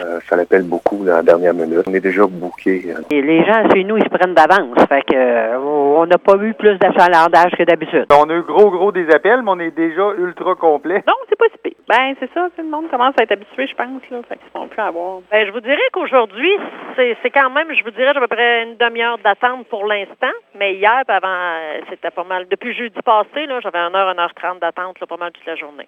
Euh, ça l'appelle beaucoup dans la dernière minute. On est déjà booké. Hein. Et les gens chez nous, ils se prennent d'avance. Fait que euh, on n'a pas eu plus d'achalandage que d'habitude. On a eu gros, gros des appels, mais on est déjà ultra complet. Non, c'est pas si pire. Ben, c'est ça, tout le monde commence à être habitué, je pense, là. Fait qu'ils vont plus avoir. Ben, je vous dirais qu'aujourd'hui, c'est quand même, je vous dirais, à peu près une demi-heure d'attente pour l'instant. Mais hier, avant, euh, c'était pas mal. Depuis jeudi passé, j'avais 1 heure, 1 heure 30 d'attente, pas mal toute la journée.